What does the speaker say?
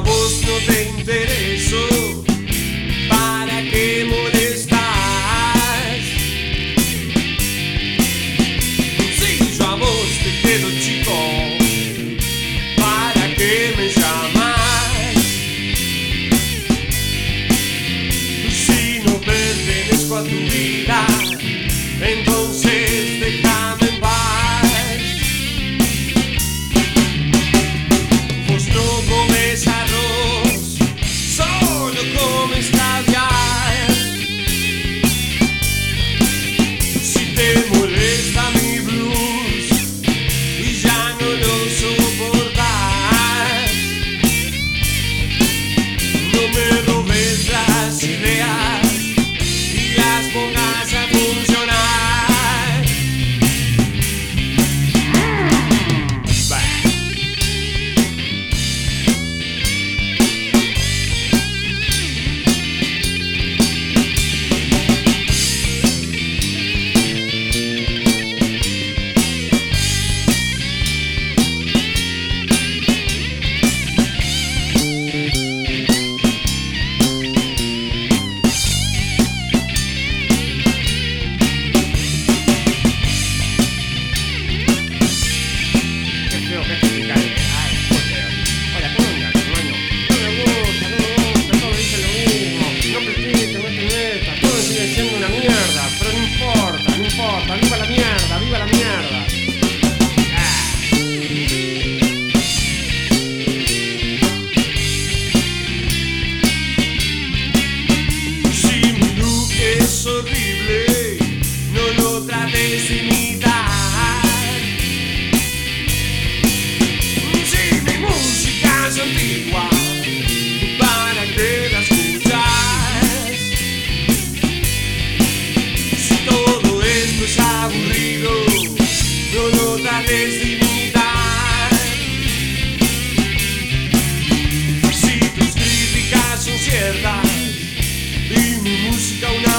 a vos no te interesó. horrible, no lo trates de imitar. Si mi música antigua, ¿para que la escuchas? Si todo esto es aburrido, no lo trates de imitar. Si tus críticas son ciertas y mi música una